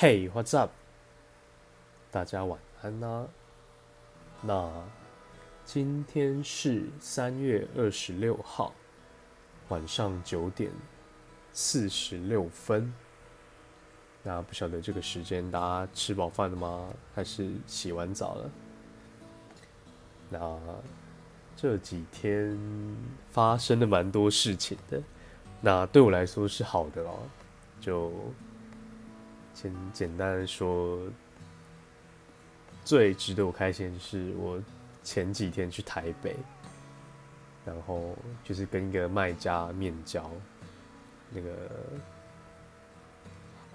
Hey, what's up？大家晚安呐、那今天是三月二十六号晚上九点四十六分。那不晓得这个时间大家吃饱饭了吗？还是洗完澡了？那这几天发生了蛮多事情的，那对我来说是好的哦。就先简单说，最值得我开心的是我前几天去台北，然后就是跟一个卖家面交，那个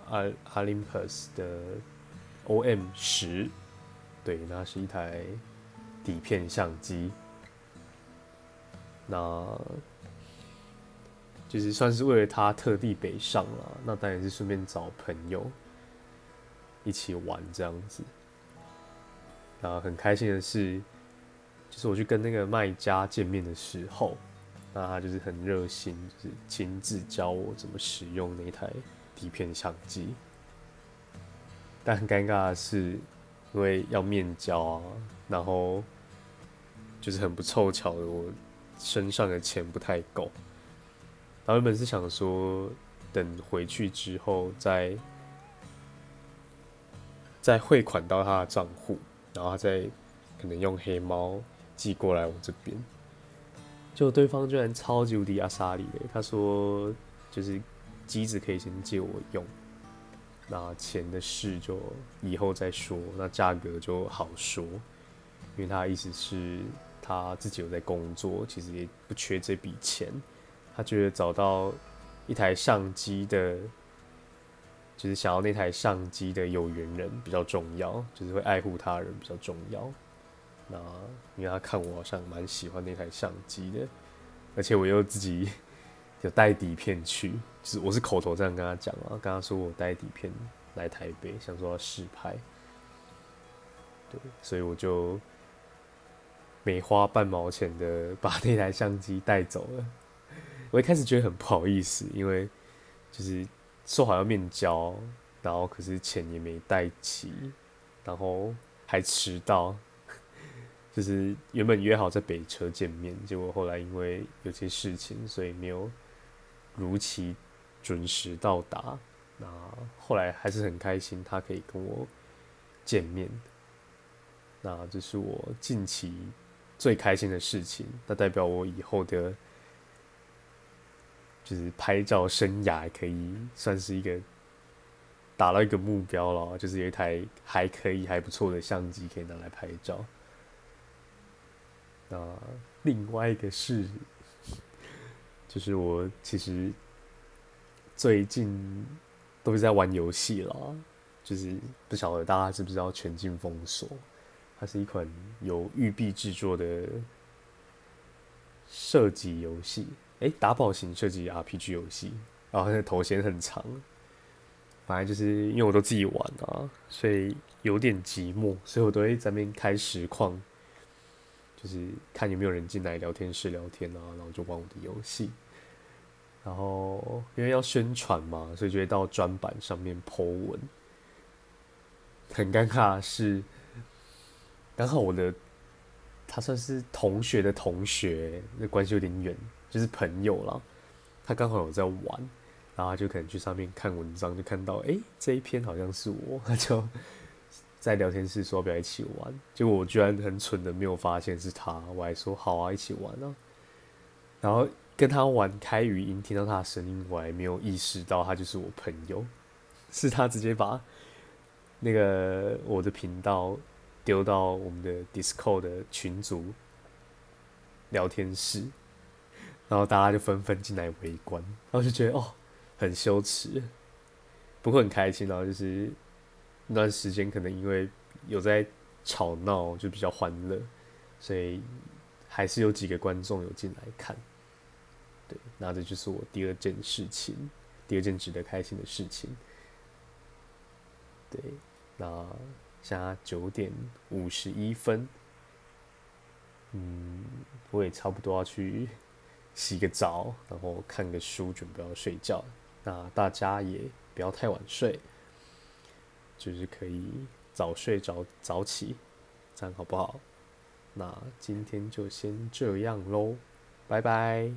阿 Olympus 的 OM 十，对，那是一台底片相机，那就是算是为了他特地北上了，那当然是顺便找朋友一起玩这样子。那很开心的是，就是我去跟那个卖家见面的时候，那他就是很热心，就是亲自教我怎么使用那台底片相机。但很尴尬的是，因为要面交啊，然后就是很不凑巧的，我身上的钱不太够。然后原本是想说，等回去之后再再汇款到他的账户，然后他再可能用黑猫寄过来我这边。就对方居然超级无敌阿莎里的，他说就是机子可以先借我用，那钱的事就以后再说，那价格就好说，因为他意思是他自己有在工作，其实也不缺这笔钱。他觉得找到一台相机的，就是想要那台相机的有缘人比较重要，就是会爱护他人比较重要。那因为他看我好像蛮喜欢那台相机的，而且我又自己 有带底片去，就是我是口头这样跟他讲啊，跟他说我带底片来台北，想说要试拍，对，所以我就没花半毛钱的 把那台相机带走了。我一开始觉得很不好意思，因为就是说好要面交，然后可是钱也没带齐，然后还迟到，就是原本约好在北车见面，结果后来因为有些事情，所以没有如期准时到达。那后来还是很开心，他可以跟我见面。那这是我近期最开心的事情，那代表我以后的。就是拍照生涯可以算是一个达到一个目标了，就是有一台还可以还不错的相机可以拿来拍照。那另外一个是，就是我其实最近都是在玩游戏了，就是不晓得大家知不知道《全境封锁》，它是一款由育碧制作的射击游戏。哎，打宝型设计 RPG 游戏，然后那头衔很长，反正就是因为我都自己玩啊，所以有点寂寞，所以我都会在那边开实况，就是看有没有人进来聊天室聊天啊，然后就玩我的游戏。然后因为要宣传嘛，所以就会到专版上面 po 文。很尴尬的是，刚好我的他算是同学的同学，那关系有点远。就是朋友了，他刚好有在玩，然后就可能去上面看文章，就看到哎这一篇好像是我，他就在聊天室说要不要一起玩，结果我居然很蠢的没有发现是他，我还说好啊一起玩啊，然后跟他玩开语音，听到他的声音，我还没有意识到他就是我朋友，是他直接把那个我的频道丢到我们的 Discord 的群组聊天室。然后大家就纷纷进来围观，然后就觉得哦，很羞耻，不过很开心。然后就是那段时间可能因为有在吵闹，就比较欢乐，所以还是有几个观众有进来看。对，那这就是我第二件事情，第二件值得开心的事情。对，那现在九点五十一分，嗯，我也差不多要去。洗个澡，然后看个书，准备要睡觉。那大家也不要太晚睡。就是可以早睡早早起，这样好不好？那今天就先这样喽，拜拜。